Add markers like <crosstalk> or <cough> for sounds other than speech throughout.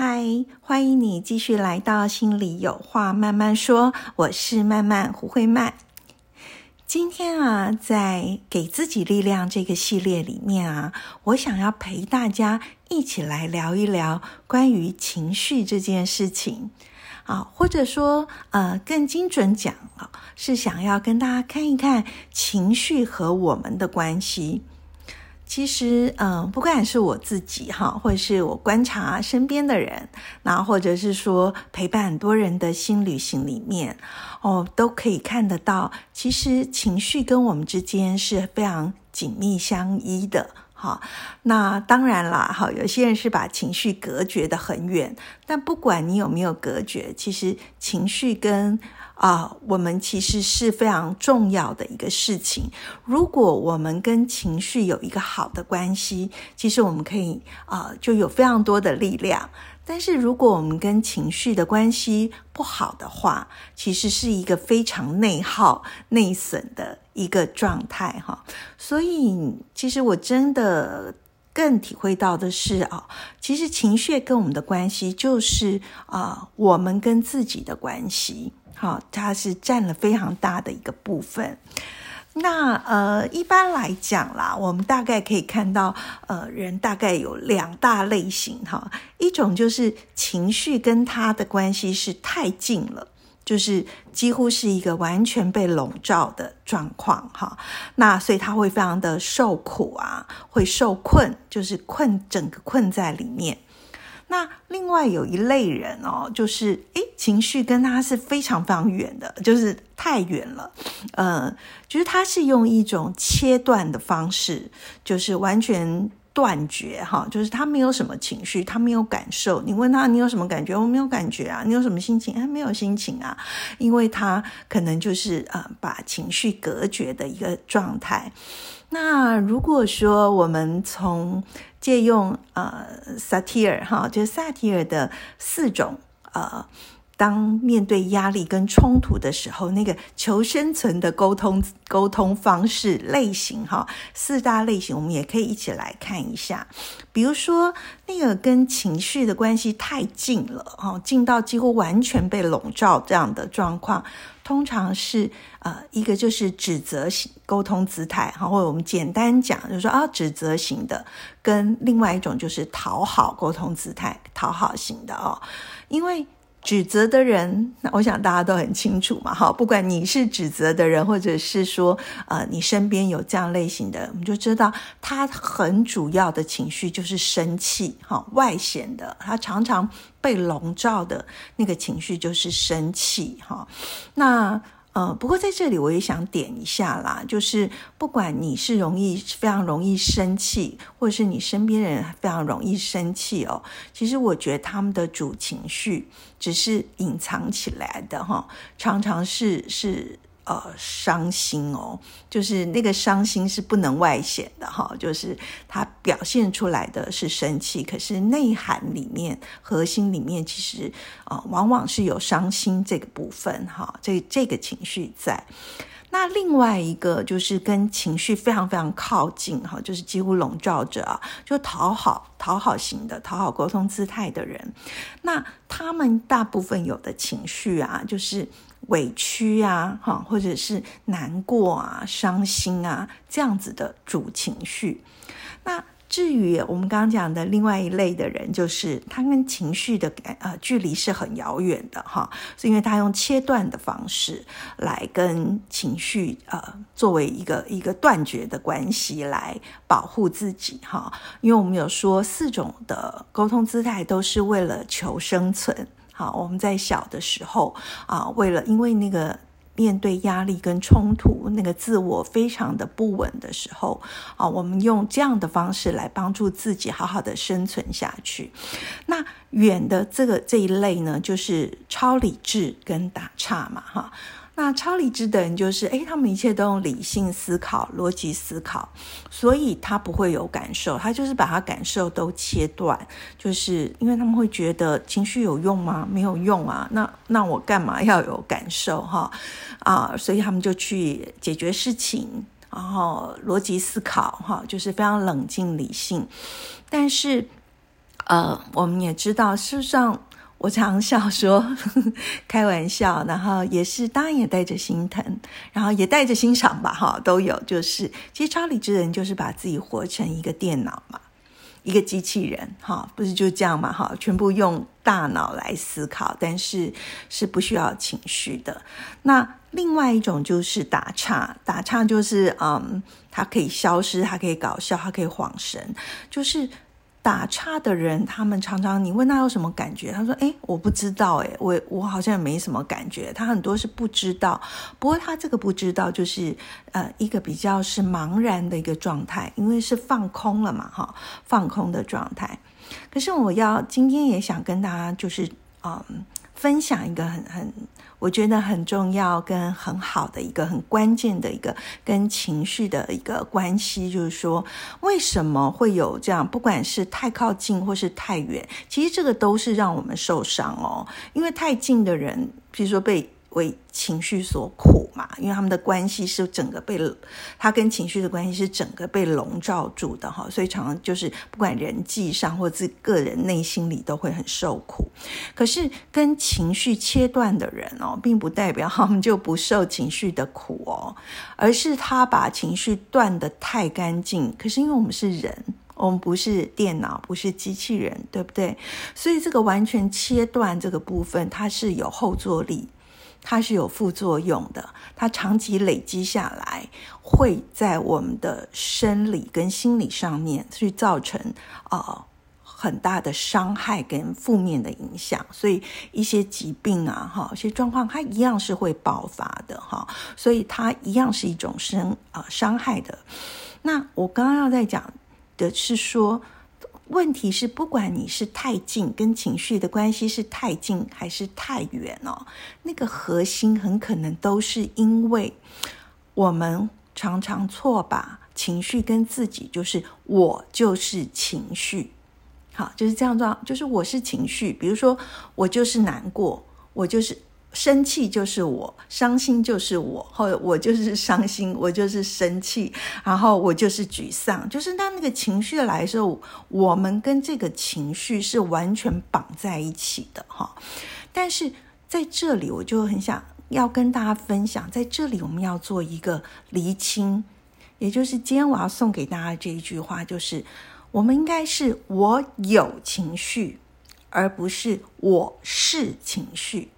嗨，欢迎你继续来到心里有话慢慢说，我是慢慢胡慧曼。今天啊，在给自己力量这个系列里面啊，我想要陪大家一起来聊一聊关于情绪这件事情啊，或者说呃，更精准讲啊，是想要跟大家看一看情绪和我们的关系。其实，嗯，不管是我自己哈，或者是我观察身边的人，那或者是说陪伴很多人的新旅行里面，哦，都可以看得到，其实情绪跟我们之间是非常紧密相依的。哈，那当然啦，哈，有些人是把情绪隔绝的很远，但不管你有没有隔绝，其实情绪跟啊，我们其实是非常重要的一个事情。如果我们跟情绪有一个好的关系，其实我们可以啊，就有非常多的力量。但是如果我们跟情绪的关系不好的话，其实是一个非常内耗、内损的一个状态哈。所以，其实我真的更体会到的是啊，其实情绪跟我们的关系就是啊，我们跟自己的关系。好，它是占了非常大的一个部分。那呃，一般来讲啦，我们大概可以看到，呃，人大概有两大类型哈。一种就是情绪跟他的关系是太近了，就是几乎是一个完全被笼罩的状况哈。那所以他会非常的受苦啊，会受困，就是困整个困在里面。那另外有一类人哦，就是诶，情绪跟他是非常非常远的，就是太远了，嗯，就是他是用一种切断的方式，就是完全断绝哈，就是他没有什么情绪，他没有感受。你问他你有什么感觉？我没有感觉啊。你有什么心情？哎，没有心情啊，因为他可能就是呃，把情绪隔绝的一个状态。那如果说我们从借用呃萨提尔哈，就是萨提尔的四种呃，当面对压力跟冲突的时候，那个求生存的沟通沟通方式类型哈，四大类型，我们也可以一起来看一下。比如说那个跟情绪的关系太近了哈，近到几乎完全被笼罩这样的状况。通常是呃一个就是指责型沟通姿态哈，或者我们简单讲就是说啊指责型的，跟另外一种就是讨好沟通姿态，讨好型的哦，因为。指责的人，那我想大家都很清楚嘛，哈，不管你是指责的人，或者是说，呃，你身边有这样类型的，我们就知道他很主要的情绪就是生气，哈，外显的，他常常被笼罩的那个情绪就是生气，哈，那。呃，不过在这里我也想点一下啦，就是不管你是容易非常容易生气，或者是你身边人非常容易生气哦，其实我觉得他们的主情绪只是隐藏起来的哈，常常是是。呃，伤心哦，就是那个伤心是不能外显的哈，就是他表现出来的是生气，可是内涵里面、核心里面其实啊，往往是有伤心这个部分哈，这这个情绪在。那另外一个就是跟情绪非常非常靠近哈，就是几乎笼罩着啊，就讨好、讨好型的、讨好沟通姿态的人，那他们大部分有的情绪啊，就是。委屈啊，哈，或者是难过啊、伤心啊，这样子的主情绪。那至于我们刚刚讲的另外一类的人，就是他跟情绪的呃距离是很遥远的，哈，是因为他用切断的方式来跟情绪呃作为一个一个断绝的关系来保护自己，哈。因为我们有说四种的沟通姿态都是为了求生存。好，我们在小的时候啊，为了因为那个面对压力跟冲突，那个自我非常的不稳的时候，啊，我们用这样的方式来帮助自己好好的生存下去。那远的这个这一类呢，就是超理智跟打岔嘛，哈。那超理智的人就是，诶，他们一切都用理性思考、逻辑思考，所以他不会有感受，他就是把他感受都切断，就是因为他们会觉得情绪有用吗？没有用啊，那那我干嘛要有感受哈？啊，所以他们就去解决事情，然后逻辑思考哈，就是非常冷静理性，但是呃，我们也知道，事实上。我常笑说，<laughs> 开玩笑，然后也是当然也带着心疼，然后也带着欣赏吧，哈，都有。就是其实超理智人就是把自己活成一个电脑嘛，一个机器人，哈，不是就这样嘛，哈，全部用大脑来思考，但是是不需要情绪的。那另外一种就是打岔，打岔就是嗯，它可以消失，它可以搞笑，它可以晃神，就是。打岔的人，他们常常你问他有什么感觉，他说：“哎，我不知道，哎，我我好像没什么感觉。”他很多是不知道，不过他这个不知道就是呃一个比较是茫然的一个状态，因为是放空了嘛，哈，放空的状态。可是我要今天也想跟大家就是嗯分享一个很很。我觉得很重要跟很好的一个很关键的一个跟情绪的一个关系，就是说为什么会有这样？不管是太靠近或是太远，其实这个都是让我们受伤哦。因为太近的人，比如说被。为情绪所苦嘛，因为他们的关系是整个被他跟情绪的关系是整个被笼罩住的哈，所以常常就是不管人际上或自个人内心里都会很受苦。可是跟情绪切断的人哦，并不代表他们就不受情绪的苦哦，而是他把情绪断得太干净。可是因为我们是人，我们不是电脑，不是机器人，对不对？所以这个完全切断这个部分，它是有后坐力。它是有副作用的，它长期累积下来，会在我们的生理跟心理上面去造成呃很大的伤害跟负面的影响，所以一些疾病啊，哈，一些状况它一样是会爆发的，哈，所以它一样是一种生啊伤害的。那我刚刚要在讲的是说。问题是，不管你是太近，跟情绪的关系是太近还是太远哦，那个核心很可能都是因为我们常常错把情绪跟自己，就是我就是情绪，好，就是这样状，就是我是情绪，比如说我就是难过，我就是。生气就是我，伤心就是我，或者我就是 <laughs> 伤心，我就是生气，然后我就是沮丧，就是当那个情绪来的时候，我们跟这个情绪是完全绑在一起的哈。但是在这里，我就很想要跟大家分享，在这里我们要做一个厘清，也就是今天我要送给大家这一句话，就是我们应该是我有情绪，而不是我是情绪。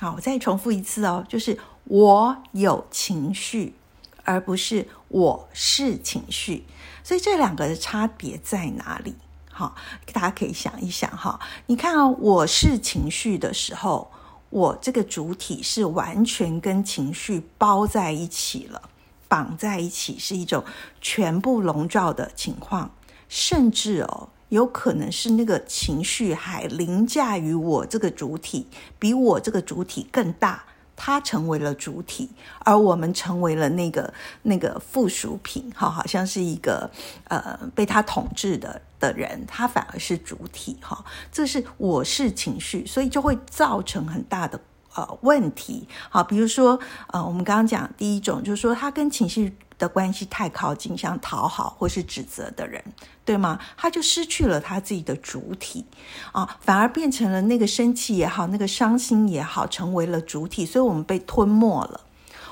好，我再重复一次哦，就是我有情绪，而不是我是情绪。所以这两个的差别在哪里？好，大家可以想一想哈。你看哦，我是情绪的时候，我这个主体是完全跟情绪包在一起了，绑在一起，是一种全部笼罩的情况，甚至哦。有可能是那个情绪还凌驾于我这个主体，比我这个主体更大，它成为了主体，而我们成为了那个那个附属品，哈，好像是一个呃被他统治的的人，他反而是主体，哈，这是我是情绪，所以就会造成很大的呃问题，好，比如说呃我们刚刚讲第一种，就是说他跟情绪。的关系太靠近，想讨好或是指责的人，对吗？他就失去了他自己的主体啊，反而变成了那个生气也好，那个伤心也好，成为了主体，所以我们被吞没了。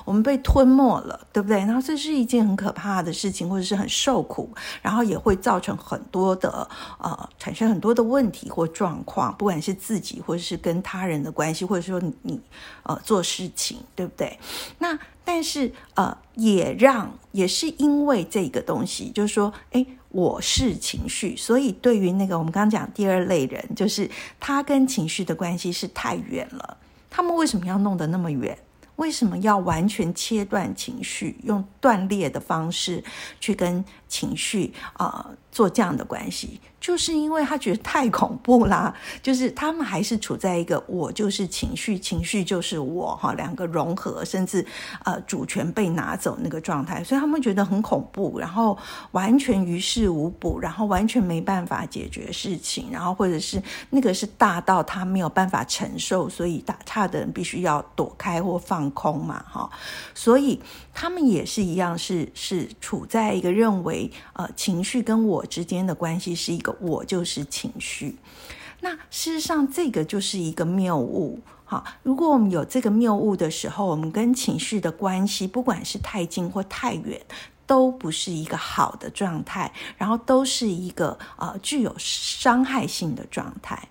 我们被吞没了，对不对？然后这是一件很可怕的事情，或者是很受苦，然后也会造成很多的呃，产生很多的问题或状况，不管是自己或者是跟他人的关系，或者说你呃做事情，对不对？那但是呃，也让也是因为这个东西，就是说，哎，我是情绪，所以对于那个我们刚刚讲第二类人，就是他跟情绪的关系是太远了，他们为什么要弄得那么远？为什么要完全切断情绪，用断裂的方式去跟情绪啊做这样的关系？就是因为他觉得太恐怖啦，<laughs> 就是他们还是处在一个我就是情绪，情绪就是我哈，两个融合，甚至呃主权被拿走那个状态，所以他们觉得很恐怖，然后完全于事无补，然后完全没办法解决事情，然后或者是那个是大到他没有办法承受，所以打岔的人必须要躲开或放空嘛哈，所以他们也是一样，是是处在一个认为呃情绪跟我之间的关系是一个。我就是情绪，那事实上这个就是一个谬误。好，如果我们有这个谬误的时候，我们跟情绪的关系，不管是太近或太远，都不是一个好的状态，然后都是一个呃具有伤害性的状态。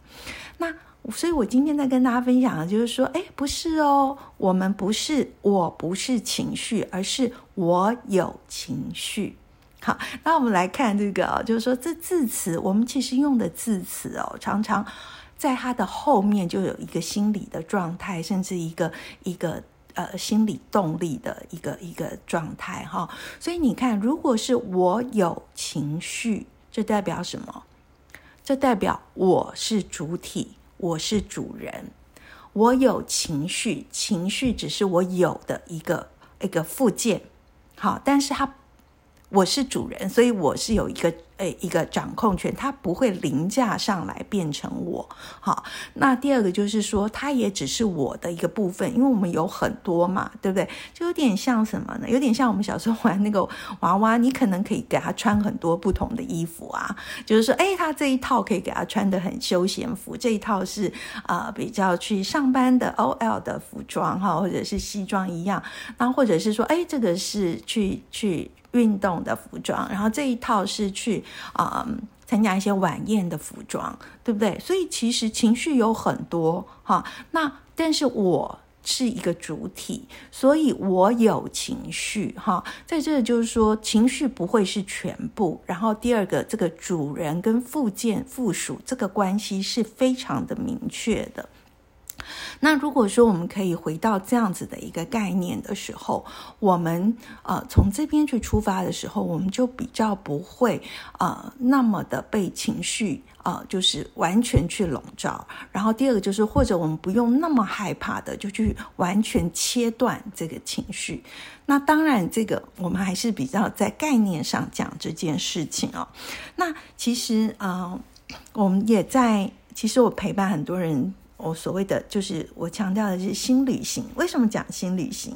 所以，我今天在跟大家分享的就是说，哎，不是哦，我们不是，我不是情绪，而是我有情绪。好，那我们来看这个就是说这字词，我们其实用的字词哦，常常在它的后面就有一个心理的状态，甚至一个一个呃心理动力的一个一个状态哈。所以你看，如果是我有情绪，这代表什么？这代表我是主体，我是主人，我有情绪，情绪只是我有的一个一个附件。好，但是它。我是主人，所以我是有一个诶一个掌控权，它不会凌驾上来变成我。好，那第二个就是说，它也只是我的一个部分，因为我们有很多嘛，对不对？就有点像什么呢？有点像我们小时候玩那个娃娃，你可能可以给他穿很多不同的衣服啊，就是说，诶，他这一套可以给他穿的很休闲服，这一套是啊比较去上班的 OL 的服装哈，或者是西装一样，那或者是说，诶，这个是去去。运动的服装，然后这一套是去啊参加一些晚宴的服装，对不对？所以其实情绪有很多哈。那但是我是一个主体，所以我有情绪哈。在这就是说，情绪不会是全部。然后第二个，这个主人跟附件附属这个关系是非常的明确的。那如果说我们可以回到这样子的一个概念的时候，我们呃从这边去出发的时候，我们就比较不会呃那么的被情绪呃就是完全去笼罩。然后第二个就是，或者我们不用那么害怕的就去完全切断这个情绪。那当然，这个我们还是比较在概念上讲这件事情哦。那其实呃，我们也在，其实我陪伴很多人。我所谓的就是我强调的是新旅行。为什么讲新旅行？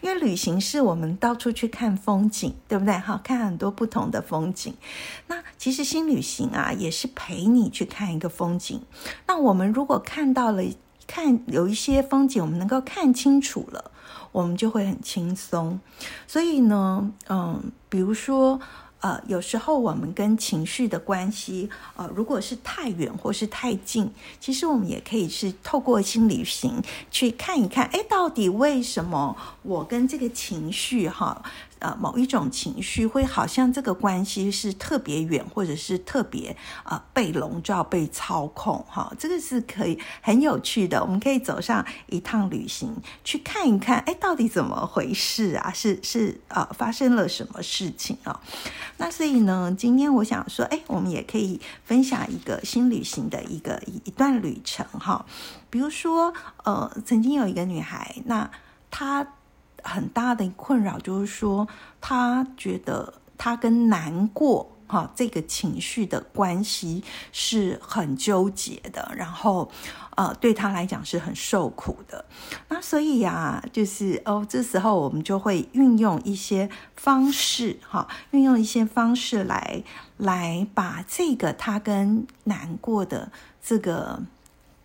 因为旅行是我们到处去看风景，对不对？好，看很多不同的风景。那其实新旅行啊，也是陪你去看一个风景。那我们如果看到了，看有一些风景，我们能够看清楚了，我们就会很轻松。所以呢，嗯，比如说。呃，有时候我们跟情绪的关系，呃，如果是太远或是太近，其实我们也可以是透过心理行去看一看，哎，到底为什么我跟这个情绪哈？呃，某一种情绪会好像这个关系是特别远，或者是特别呃被笼罩、被操控，哈，这个是可以很有趣的。我们可以走上一趟旅行，去看一看，哎，到底怎么回事啊？是是呃，发生了什么事情啊？那所以呢，今天我想说，哎，我们也可以分享一个新旅行的一个一段旅程，哈，比如说，呃，曾经有一个女孩，那她。很大的困扰就是说，他觉得他跟难过哈这个情绪的关系是很纠结的，然后呃对他来讲是很受苦的。那所以呀，就是哦，这时候我们就会运用一些方式哈，运用一些方式来来把这个他跟难过的这个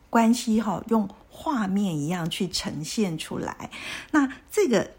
关系哈用。画面一样去呈现出来，那这个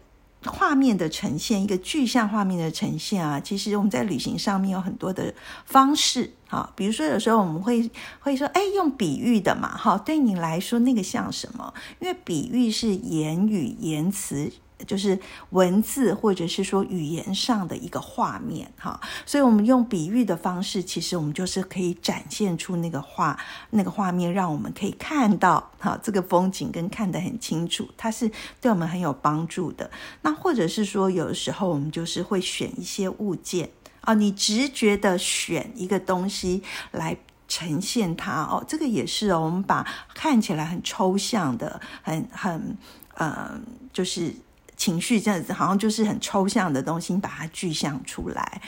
画面的呈现，一个具象画面的呈现啊，其实我们在旅行上面有很多的方式啊，比如说有时候我们会会说，哎，用比喻的嘛，哈，对你来说那个像什么？因为比喻是言语言辞就是文字或者是说语言上的一个画面哈。所以我们用比喻的方式，其实我们就是可以展现出那个画那个画面，让我们可以看到哈这个风景跟看得很清楚，它是对我们很有帮助的。那或者是说，有的时候我们就是会选一些物件啊，你直觉的选一个东西来。呈现它哦，这个也是哦。我们把看起来很抽象的、很很呃，就是情绪这样子，好像就是很抽象的东西，把它具象出来。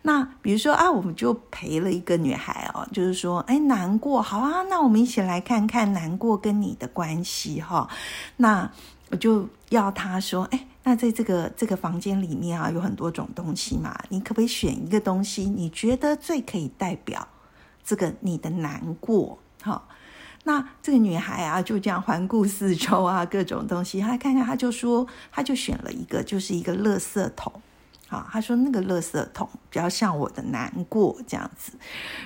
那比如说啊，我们就陪了一个女孩哦，就是说，哎，难过，好啊，那我们一起来看看难过跟你的关系哈。那我就要她说，哎，那在这个这个房间里面啊，有很多种东西嘛，你可不可以选一个东西，你觉得最可以代表？这个你的难过，好，那这个女孩啊，就这样环顾四周啊，各种东西，她看看，她就说，她就选了一个，就是一个垃圾桶，好，她说那个垃圾桶比较像我的难过这样子，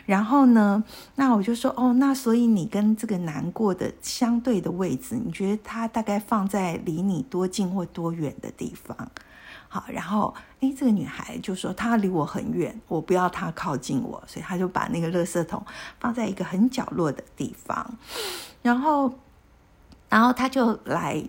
然后呢，那我就说，哦，那所以你跟这个难过的相对的位置，你觉得它大概放在离你多近或多远的地方？好，然后哎，这个女孩就说她离我很远，我不要她靠近我，所以她就把那个垃圾桶放在一个很角落的地方。然后，然后她就来，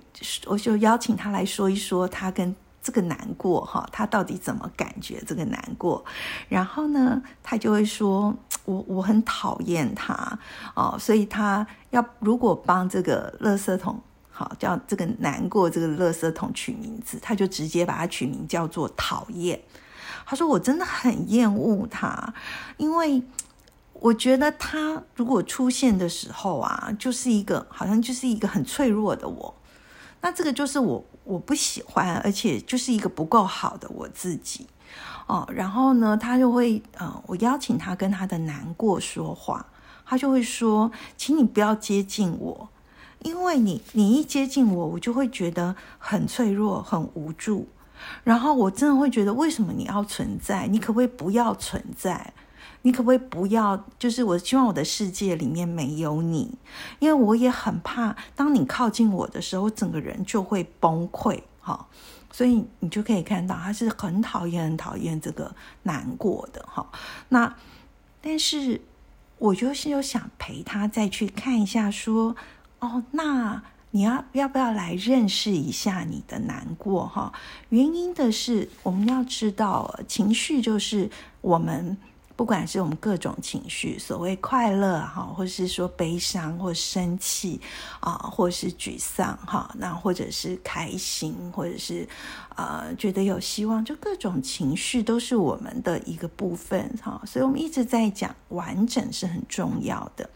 我就邀请她来说一说她跟这个难过哈，她到底怎么感觉这个难过。然后呢，她就会说我我很讨厌他哦，所以她要如果帮这个垃圾桶。叫这个难过这个垃圾桶取名字，他就直接把它取名叫做讨厌。他说：“我真的很厌恶他，因为我觉得他如果出现的时候啊，就是一个好像就是一个很脆弱的我。那这个就是我我不喜欢，而且就是一个不够好的我自己哦。然后呢，他就会呃，我邀请他跟他的难过说话，他就会说：请你不要接近我。”因为你，你一接近我，我就会觉得很脆弱、很无助，然后我真的会觉得，为什么你要存在？你可不可以不要存在？你可不可以不要？就是我希望我的世界里面没有你，因为我也很怕，当你靠近我的时候，整个人就会崩溃。哈，所以你就可以看到，他是很讨厌、很讨厌这个难过的。哈，那但是我就是又想陪他再去看一下，说。哦，那你要要不要来认识一下你的难过哈？原因的是，我们要知道，情绪就是我们。不管是我们各种情绪，所谓快乐哈，或是说悲伤或生气啊，或是沮丧哈，那或者是开心，或者是呃觉得有希望，就各种情绪都是我们的一个部分哈。所以我们一直在讲完整是很重要的。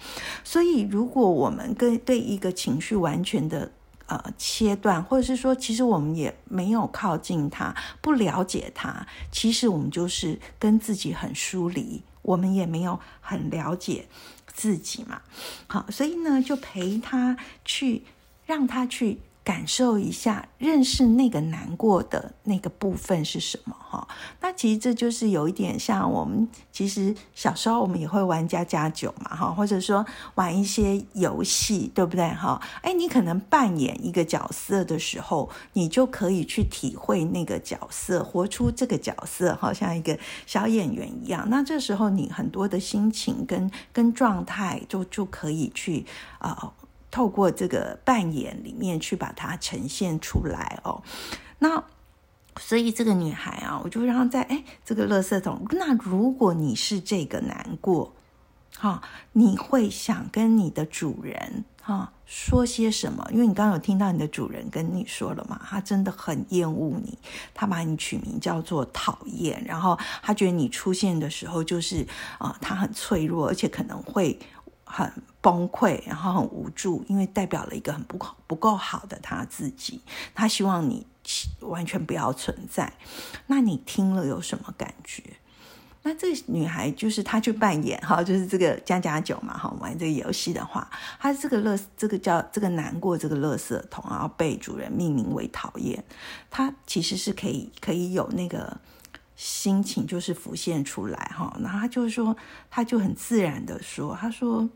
所以如果我们跟对一个情绪完全的。呃，切断，或者是说，其实我们也没有靠近他，不了解他，其实我们就是跟自己很疏离，我们也没有很了解自己嘛。好，所以呢，就陪他去，让他去。感受一下，认识那个难过的那个部分是什么哈？那其实这就是有一点像我们，其实小时候我们也会玩家家酒嘛哈，或者说玩一些游戏，对不对哈？哎，你可能扮演一个角色的时候，你就可以去体会那个角色，活出这个角色，好像一个小演员一样。那这时候你很多的心情跟跟状态，就就可以去啊。透过这个扮演里面去把它呈现出来哦，那所以这个女孩啊，我就让她在哎这个垃圾桶。那如果你是这个难过，哈，你会想跟你的主人哈说些什么？因为你刚刚有听到你的主人跟你说了嘛，他真的很厌恶你，他把你取名叫做讨厌，然后他觉得你出现的时候就是啊，他很脆弱，而且可能会。很崩溃，然后很无助，因为代表了一个很不不够好的他自己。他希望你完全不要存在。那你听了有什么感觉？那这个女孩就是她去扮演哈，就是这个加加酒嘛哈，玩这个游戏的话，她这个乐这个叫这个难过这个乐色桶，然后被主人命名为讨厌。她其实是可以可以有那个。心情就是浮现出来哈，然后她就是说，她就很自然的说，她说，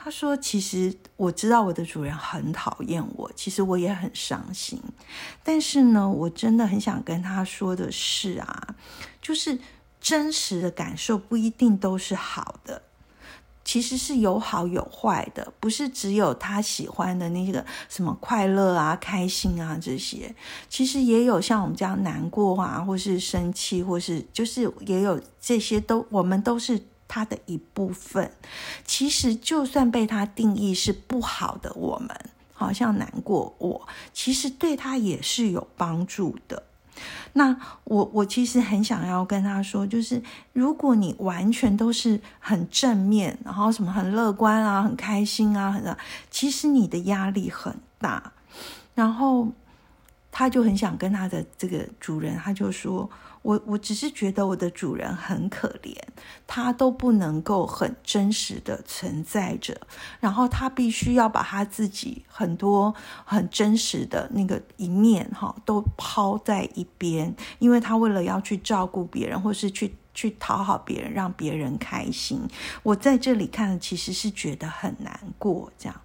他说：“其实我知道我的主人很讨厌我，其实我也很伤心。但是呢，我真的很想跟他说的是啊，就是真实的感受不一定都是好的，其实是有好有坏的，不是只有他喜欢的那个什么快乐啊、开心啊这些，其实也有像我们这样难过啊，或是生气，或是就是也有这些都，我们都是。”他的一部分，其实就算被他定义是不好的，我们好像难过，我其实对他也是有帮助的。那我我其实很想要跟他说，就是如果你完全都是很正面，然后什么很乐观啊，很开心啊，很其实你的压力很大。然后他就很想跟他的这个主人，他就说。我我只是觉得我的主人很可怜，他都不能够很真实的存在着，然后他必须要把他自己很多很真实的那个一面哈都抛在一边，因为他为了要去照顾别人，或是去去讨好别人，让别人开心。我在这里看，其实是觉得很难过，这样。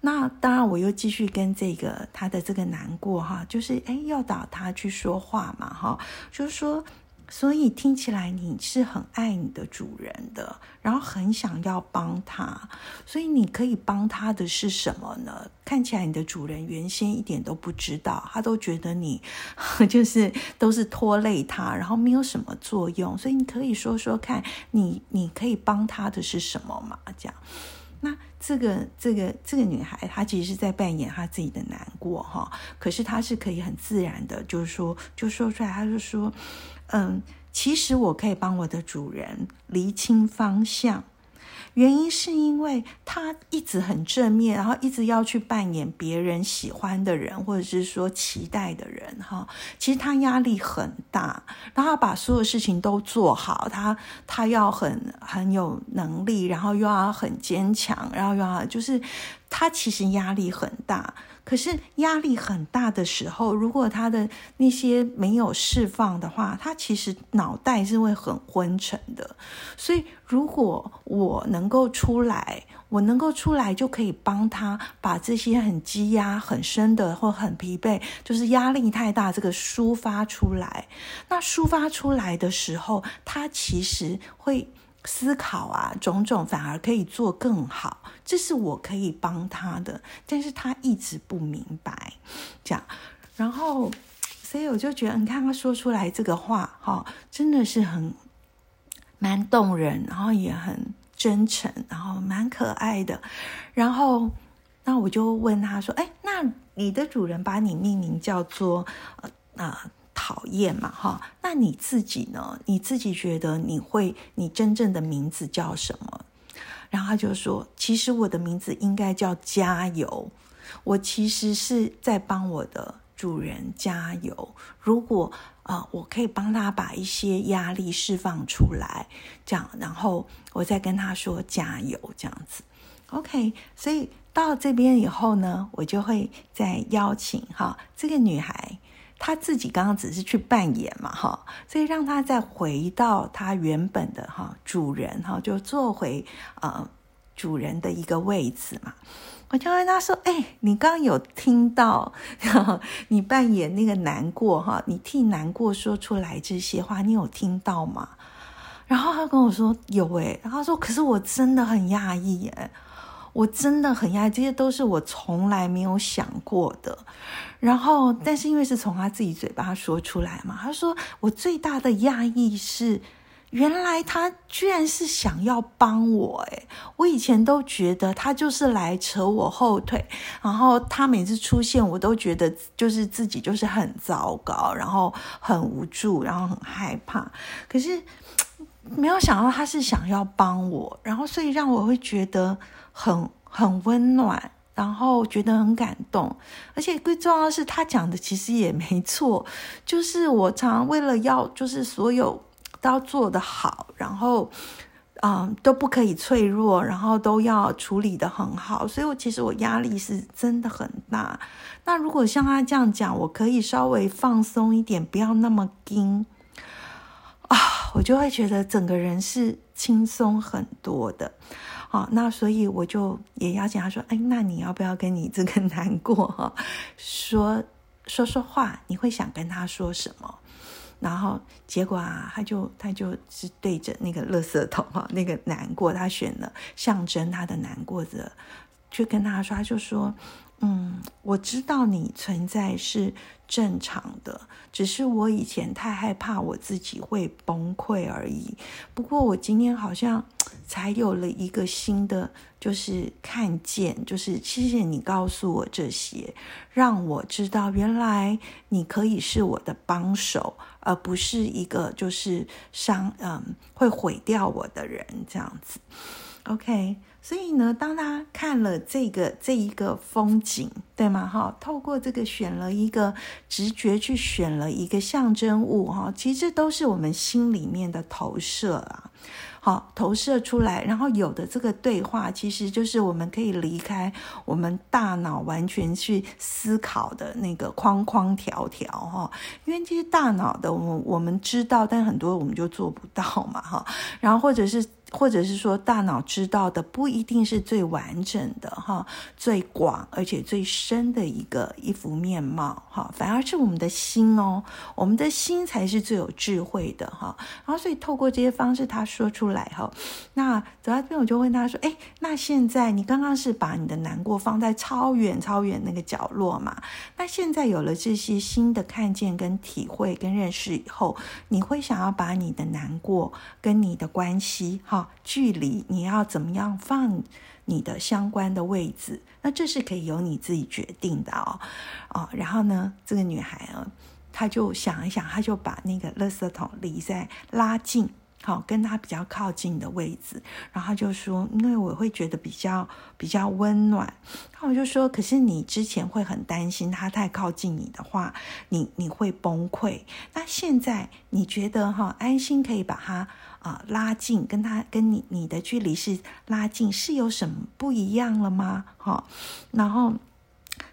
那当然，我又继续跟这个他的这个难过哈，就是哎，诱导他去说话嘛哈，就是说，所以听起来你是很爱你的主人的，然后很想要帮他，所以你可以帮他的是什么呢？看起来你的主人原先一点都不知道，他都觉得你 <laughs> 就是都是拖累他，然后没有什么作用，所以你可以说说看你你可以帮他的是什么嘛？这样。那这个这个这个女孩，她其实是在扮演她自己的难过哈，可是她是可以很自然的，就是说就说出来，她就说，嗯，其实我可以帮我的主人厘清方向。原因是因为他一直很正面，然后一直要去扮演别人喜欢的人，或者是说期待的人，哈。其实他压力很大，然后把所有事情都做好，他他要很很有能力，然后又要很坚强，然后又要就是他其实压力很大。可是压力很大的时候，如果他的那些没有释放的话，他其实脑袋是会很昏沉的。所以，如果我能够出来，我能够出来，就可以帮他把这些很积压很深的或很疲惫，就是压力太大，这个抒发出来。那抒发出来的时候，他其实会。思考啊，种种反而可以做更好，这是我可以帮他的，但是他一直不明白，这样，然后，所以我就觉得，你看他说出来这个话，哈，真的是很蛮动人，然后也很真诚，然后蛮可爱的，然后，那我就问他说，哎，那你的主人把你命名叫做啊？讨厌嘛，哈，那你自己呢？你自己觉得你会，你真正的名字叫什么？然后他就说，其实我的名字应该叫加油。我其实是在帮我的主人加油。如果啊，我可以帮他把一些压力释放出来，这样，然后我再跟他说加油，这样子。OK，所以到这边以后呢，我就会再邀请哈这个女孩。他自己刚刚只是去扮演嘛，哈，所以让他再回到他原本的哈主人哈，就坐回呃主人的一个位置嘛。我就问他说：“哎，你刚刚有听到 <laughs> 你扮演那个难过哈？你替难过说出来这些话，你有听到吗？”然后他跟我说：“有哎。”然后他说：“可是我真的很讶异耶。”我真的很讶异，这些都是我从来没有想过的。然后，但是因为是从他自己嘴巴说出来嘛，他说我最大的讶异是，原来他居然是想要帮我。诶我以前都觉得他就是来扯我后腿，然后他每次出现，我都觉得就是自己就是很糟糕，然后很无助，然后很害怕。可是没有想到他是想要帮我，然后所以让我会觉得。很很温暖，然后觉得很感动，而且最重要的是，他讲的其实也没错，<laughs> 就是我常常为了要，就是所有都要做得好，然后，嗯，都不可以脆弱，然后都要处理的很好，所以我其实我压力是真的很大。那如果像他这样讲，我可以稍微放松一点，不要那么紧啊，我就会觉得整个人是轻松很多的。好，那所以我就也邀请他说，哎，那你要不要跟你这个难过哈说说说话？你会想跟他说什么？然后结果啊，他就他就是对着那个垃圾桶哈，那个难过，他选了象征他的难过的，去跟他说，他就说。嗯，我知道你存在是正常的，只是我以前太害怕我自己会崩溃而已。不过我今天好像才有了一个新的，就是看见，就是谢谢你告诉我这些，让我知道原来你可以是我的帮手，而不是一个就是伤嗯会毁掉我的人这样子。OK。所以呢，当他看了这个这一个风景，对吗？哈，透过这个选了一个直觉去选了一个象征物，哈，其实都是我们心里面的投射啊。好，投射出来，然后有的这个对话，其实就是我们可以离开我们大脑完全去思考的那个框框条条，哈。因为这些大脑的，我我们知道，但很多我们就做不到嘛，哈。然后或者是。或者是说，大脑知道的不一定是最完整的哈，最广而且最深的一个一幅面貌哈，反而是我们的心哦，我们的心才是最有智慧的哈。然后，所以透过这些方式，他说出来哈，那走到这边，我就问他说：“哎，那现在你刚刚是把你的难过放在超远超远那个角落嘛？那现在有了这些新的看见、跟体会、跟认识以后，你会想要把你的难过跟你的关系哈？”距离你要怎么样放你的相关的位置？那这是可以由你自己决定的哦，哦，然后呢，这个女孩啊，她就想一想，她就把那个垃圾桶离在拉近，好，跟她比较靠近的位置，然后就说，因为我会觉得比较比较温暖。那我就说，可是你之前会很担心他太靠近你的话，你你会崩溃。那现在你觉得哈，安心可以把她。啊，拉近跟他跟你你的距离是拉近，是有什么不一样了吗？哈，然后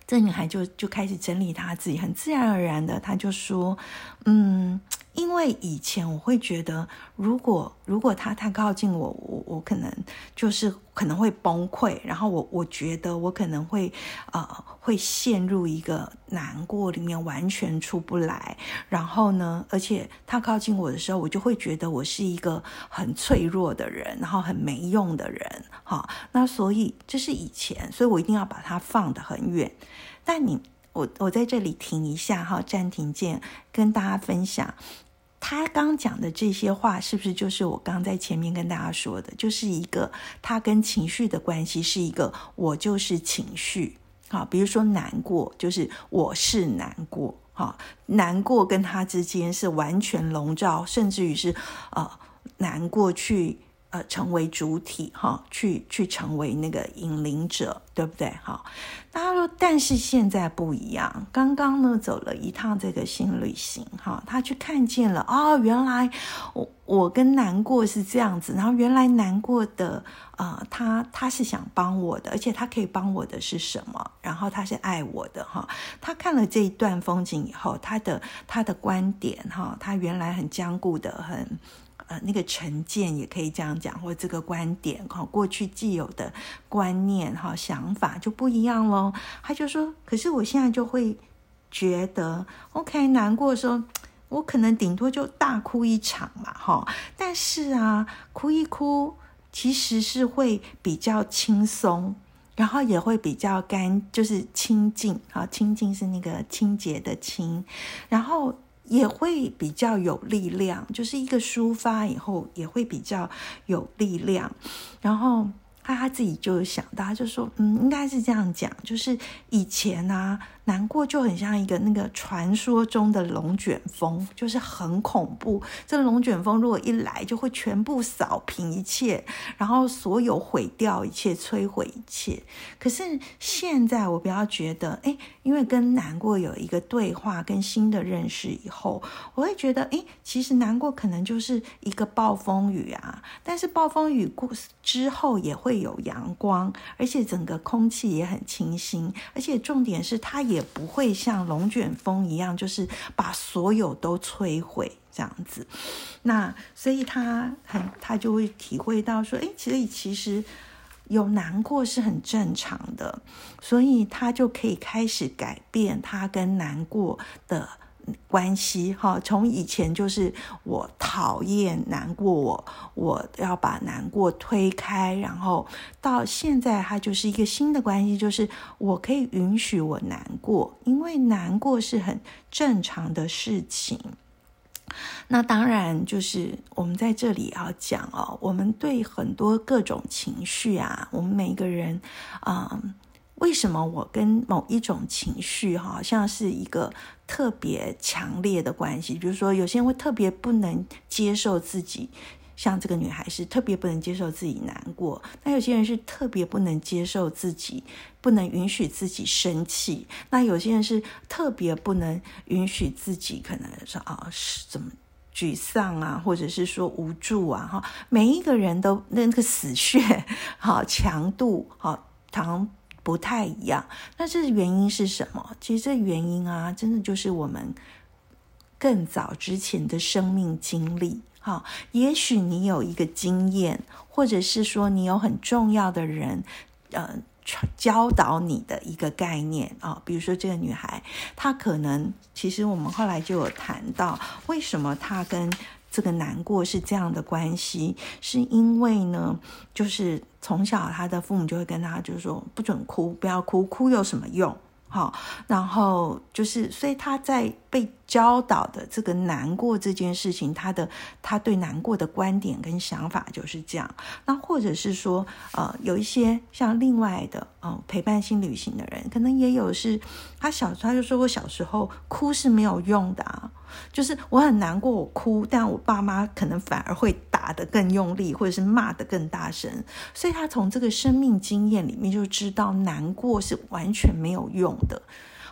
这女孩就就开始整理她自己，很自然而然的，她就说，嗯。因为以前我会觉得，如果如果他太靠近我，我我可能就是可能会崩溃，然后我我觉得我可能会呃会陷入一个难过里面，完全出不来。然后呢，而且他靠近我的时候，我就会觉得我是一个很脆弱的人，然后很没用的人。哈，那所以这是以前，所以我一定要把它放得很远。但你我我在这里停一下哈，暂停键，跟大家分享。他刚讲的这些话，是不是就是我刚在前面跟大家说的？就是一个他跟情绪的关系是一个我就是情绪，啊，比如说难过，就是我是难过，好，难过跟他之间是完全笼罩，甚至于是啊难过去。呃，成为主体哈，去去成为那个引领者，对不对？哈，大家说，但是现在不一样。刚刚呢，走了一趟这个新旅行哈，他去看见了哦，原来我我跟难过是这样子，然后原来难过的啊，他他是想帮我的，而且他可以帮我的是什么？然后他是爱我的哈。他看了这一段风景以后，他的他的观点哈，他原来很坚固的很。呃，那个成见也可以这样讲，或这个观点哈，过去既有的观念哈、想法就不一样喽。他就说，可是我现在就会觉得，OK，难过的时候，我可能顶多就大哭一场嘛，哈。但是啊，哭一哭其实是会比较轻松，然后也会比较干，就是清净啊，清净是那个清洁的清，然后。也会比较有力量，就是一个抒发以后也会比较有力量，然后。他他自己就想到，就说，嗯，应该是这样讲，就是以前啊，难过就很像一个那个传说中的龙卷风，就是很恐怖。这龙卷风如果一来，就会全部扫平一切，然后所有毁掉一切，摧毁一切。可是现在我比较觉得，哎，因为跟难过有一个对话，跟新的认识以后，我会觉得，哎，其实难过可能就是一个暴风雨啊，但是暴风雨过之后也会。有阳光，而且整个空气也很清新，而且重点是它也也不会像龙卷风一样，就是把所有都摧毁这样子。那所以他很，他就会体会到说，哎，其实其实有难过是很正常的，所以他就可以开始改变他跟难过的关系。哈，从以前就是我讨厌难过，我我要把难过推开，然后到现在，它就是一个新的关系，就是我可以允许我难过，因为难过是很正常的事情。那当然，就是我们在这里要讲哦，我们对很多各种情绪啊，我们每个人啊，为什么我跟某一种情绪好像是一个特别强烈的关系？比如说，有些人会特别不能接受自己。像这个女孩是特别不能接受自己难过，那有些人是特别不能接受自己，不能允许自己生气。那有些人是特别不能允许自己可能说啊是怎么沮丧啊，或者是说无助啊哈。每一个人都那个死穴好强度好糖不太一样。那这原因是什么？其实这原因啊，真的就是我们更早之前的生命经历。哈，也许你有一个经验，或者是说你有很重要的人，呃，教导你的一个概念啊。比如说这个女孩，她可能其实我们后来就有谈到，为什么她跟这个难过是这样的关系，是因为呢，就是从小他的父母就会跟他就是说，不准哭，不要哭，哭有什么用？好，然后就是，所以他在被教导的这个难过这件事情，他的他对难过的观点跟想法就是这样。那或者是说，呃，有一些像另外的，哦，陪伴性旅行的人，可能也有是，他小他就说我小时候哭是没有用的啊。就是我很难过，我哭，但我爸妈可能反而会打得更用力，或者是骂得更大声。所以他从这个生命经验里面就知道，难过是完全没有用的。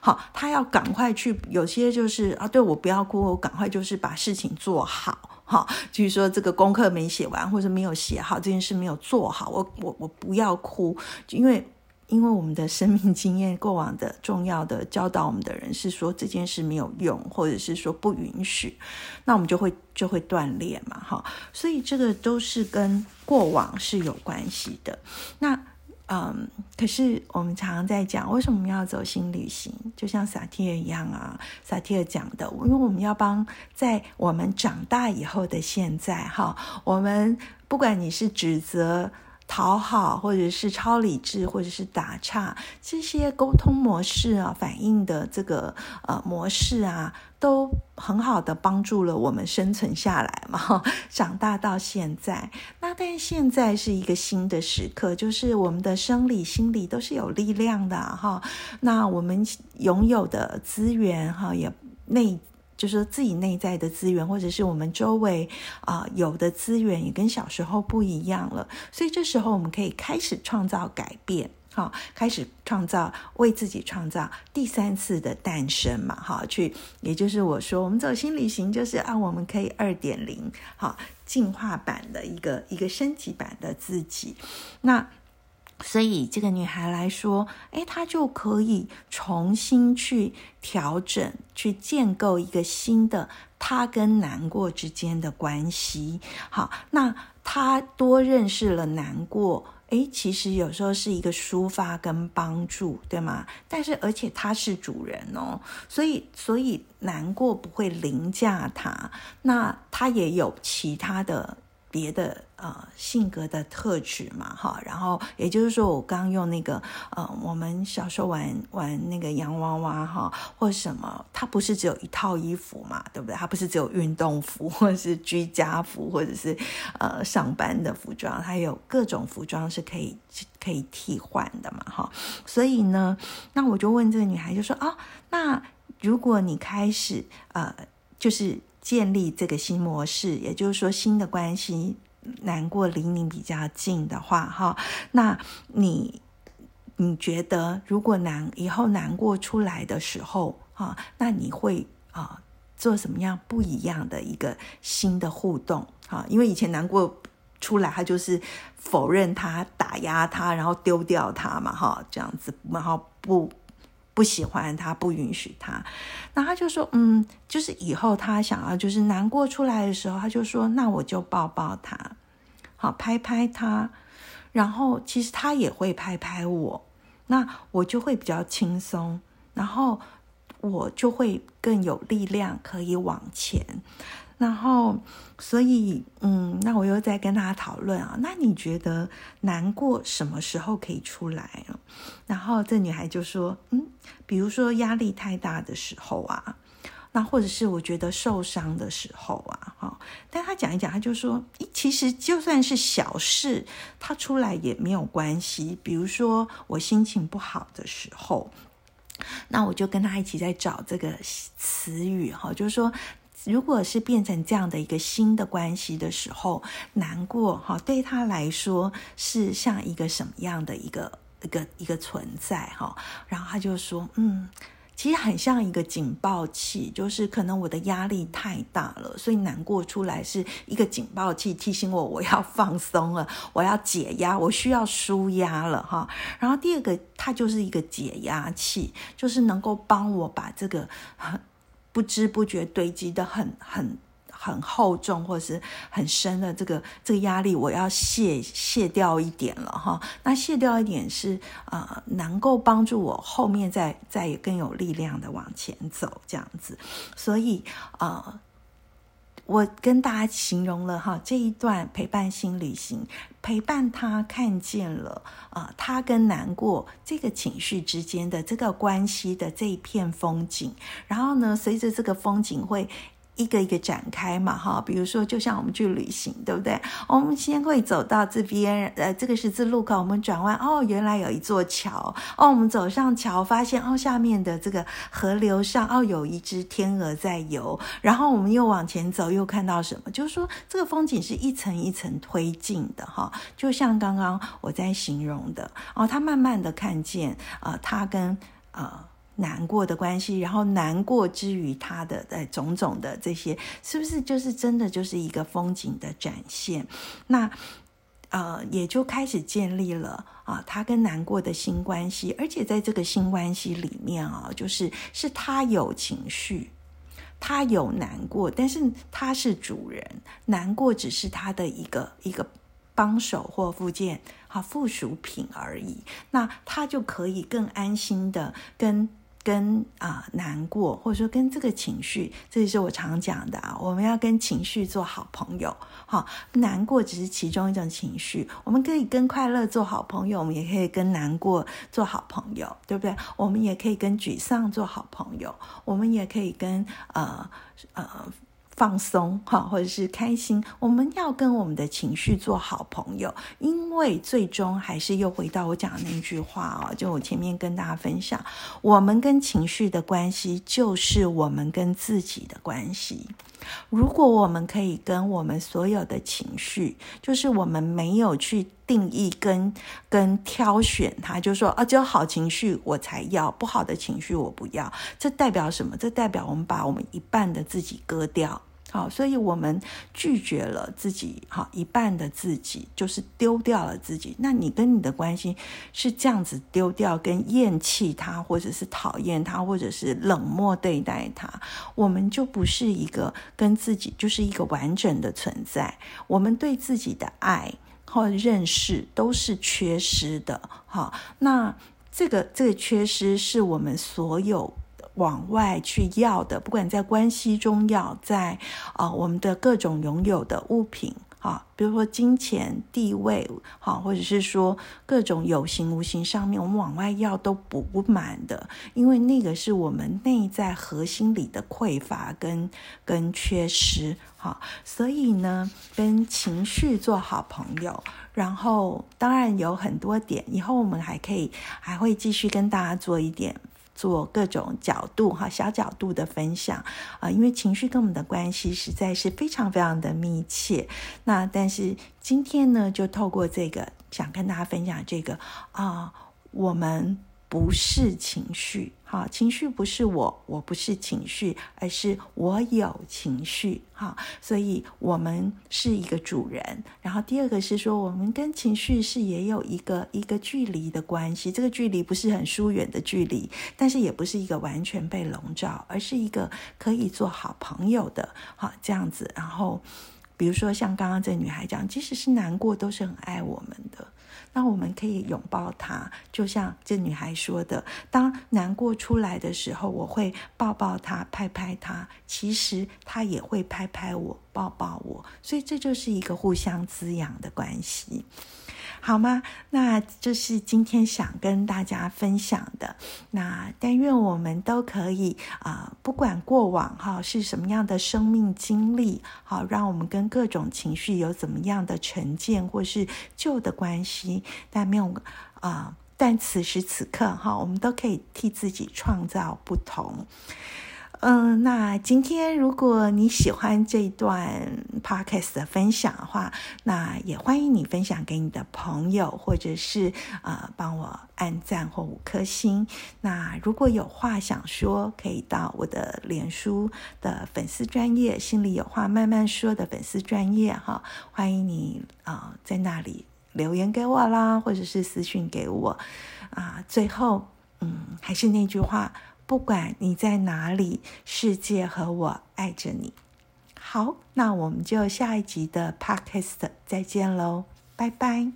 好，他要赶快去，有些就是啊，对我不要哭，我赶快就是把事情做好。好，就是说这个功课没写完，或者没有写好，这件事没有做好，我我我不要哭，因为。因为我们的生命经验、过往的重要的教导我们的人是说这件事没有用，或者是说不允许，那我们就会就会断裂嘛，哈。所以这个都是跟过往是有关系的。那嗯，可是我们常常在讲，为什么要走心旅行？就像萨提尔一样啊，萨提尔讲的，因为我们要帮在我们长大以后的现在，哈，我们不管你是指责。讨好，或者是超理智，或者是打岔，这些沟通模式啊，反应的这个呃模式啊，都很好的帮助了我们生存下来嘛。<laughs> 长大到现在，那但现在是一个新的时刻，就是我们的生理、心理都是有力量的哈。那我们拥有的资源哈，也内。就是自己内在的资源，或者是我们周围啊有的资源，也跟小时候不一样了。所以这时候我们可以开始创造改变，哈，开始创造为自己创造第三次的诞生嘛，哈，去，也就是我说，我们走新旅行，就是啊，我们可以二点零，哈，进化版的一个一个升级版的自己，那。所以这个女孩来说，哎，她就可以重新去调整、去建构一个新的她跟难过之间的关系。好，那她多认识了难过，哎，其实有时候是一个抒发跟帮助，对吗？但是而且她是主人哦，所以所以难过不会凌驾她，那她也有其他的。别的呃性格的特质嘛，哈，然后也就是说，我刚用那个呃，我们小时候玩玩那个洋娃娃哈，或什么，它不是只有一套衣服嘛，对不对？它不是只有运动服，或者是居家服，或者是呃上班的服装，它有各种服装是可以可以替换的嘛，哈。所以呢，那我就问这个女孩，就说啊，那如果你开始呃，就是。建立这个新模式，也就是说新的关系难过离你比较近的话，哈，那你你觉得如果难以后难过出来的时候，哈，那你会啊做什么样不一样的一个新的互动？哈，因为以前难过出来，他就是否认他、打压他，然后丢掉他嘛，哈，这样子，然后不。不喜欢他，不允许他，那他就说，嗯，就是以后他想要，就是难过出来的时候，他就说，那我就抱抱他，好，拍拍他，然后其实他也会拍拍我，那我就会比较轻松，然后我就会更有力量可以往前。然后，所以，嗯，那我又在跟他讨论啊，那你觉得难过什么时候可以出来啊？然后这女孩就说，嗯，比如说压力太大的时候啊，那或者是我觉得受伤的时候啊，哈。但他讲一讲，他就说，其实就算是小事，他出来也没有关系。比如说我心情不好的时候，那我就跟他一起在找这个词语，哈，就是说。如果是变成这样的一个新的关系的时候，难过哈，对他来说是像一个什么样的一个一个一个存在哈？然后他就说，嗯，其实很像一个警报器，就是可能我的压力太大了，所以难过出来是一个警报器，提醒我我要放松了，我要解压，我需要舒压了哈。然后第二个，它就是一个解压器，就是能够帮我把这个。不知不觉堆积的很很很厚重，或者是很深的这个这个压力，我要卸卸掉一点了哈。那卸掉一点是呃，能够帮助我后面再再更有力量的往前走这样子。所以啊。我跟大家形容了哈这一段陪伴新旅行，陪伴他看见了啊，他跟难过这个情绪之间的这个关系的这一片风景，然后呢，随着这个风景会。一个一个展开嘛，哈，比如说，就像我们去旅行，对不对？我们先会走到这边，呃，这个十字路口，我们转弯，哦，原来有一座桥，哦，我们走上桥，发现哦，下面的这个河流上，哦，有一只天鹅在游，然后我们又往前走，又看到什么？就是说，这个风景是一层一层推进的，哈，就像刚刚我在形容的，哦，他慢慢的看见，呃，他跟呃。难过的关系，然后难过之余，他的呃种种的这些，是不是就是真的就是一个风景的展现？那呃，也就开始建立了啊，他跟难过的新关系，而且在这个新关系里面啊，就是是他有情绪，他有难过，但是他是主人，难过只是他的一个一个帮手或附件，好附属品而已。那他就可以更安心的跟。跟啊难过，或者说跟这个情绪，这也是我常讲的啊。我们要跟情绪做好朋友，好，难过只是其中一种情绪。我们可以跟快乐做好朋友，我们也可以跟难过做好朋友，对不对？我们也可以跟沮丧做好朋友，我们也可以跟呃呃。放松哈，或者是开心，我们要跟我们的情绪做好朋友，因为最终还是又回到我讲的那句话哦，就我前面跟大家分享，我们跟情绪的关系就是我们跟自己的关系。如果我们可以跟我们所有的情绪，就是我们没有去定义跟跟挑选它，就说啊，只有好情绪我才要，不好的情绪我不要。这代表什么？这代表我们把我们一半的自己割掉。好，所以我们拒绝了自己，好一半的自己，就是丢掉了自己。那你跟你的关系是这样子丢掉，跟厌弃他，或者是讨厌他，或者是冷漠对待他，我们就不是一个跟自己，就是一个完整的存在。我们对自己的爱或认识都是缺失的。好，那这个这个缺失是我们所有。往外去要的，不管在关系中要，在啊我们的各种拥有的物品，啊，比如说金钱、地位，哈，或者是说各种有形无形上面，我们往外要都补不满的，因为那个是我们内在核心里的匮乏跟跟缺失，哈，所以呢，跟情绪做好朋友，然后当然有很多点，以后我们还可以还会继续跟大家做一点。做各种角度哈小角度的分享啊，因为情绪跟我们的关系实在是非常非常的密切。那但是今天呢，就透过这个想跟大家分享这个啊，我们。不是情绪，哈，情绪不是我，我不是情绪，而是我有情绪，哈，所以我们是一个主人。然后第二个是说，我们跟情绪是也有一个一个距离的关系，这个距离不是很疏远的距离，但是也不是一个完全被笼罩，而是一个可以做好朋友的，哈，这样子。然后，比如说像刚刚这女孩讲，即使是难过，都是很爱我们的。那我们可以拥抱他，就像这女孩说的：“当难过出来的时候，我会抱抱他，拍拍他。其实他也会拍拍我，抱抱我。所以这就是一个互相滋养的关系。”好吗？那这是今天想跟大家分享的。那但愿我们都可以啊，不管过往哈是什么样的生命经历，好，让我们跟各种情绪有怎么样的成见或是旧的关系，但没有啊，但此时此刻哈，我们都可以替自己创造不同。嗯，那今天如果你喜欢这段 podcast 的分享的话，那也欢迎你分享给你的朋友，或者是呃帮我按赞或五颗星。那如果有话想说，可以到我的脸书的粉丝专业“心里有话慢慢说”的粉丝专业哈，欢迎你啊在那里留言给我啦，或者是私信给我啊。最后，嗯，还是那句话。不管你在哪里，世界和我爱着你。好，那我们就下一集的 Podcast 再见喽，拜拜。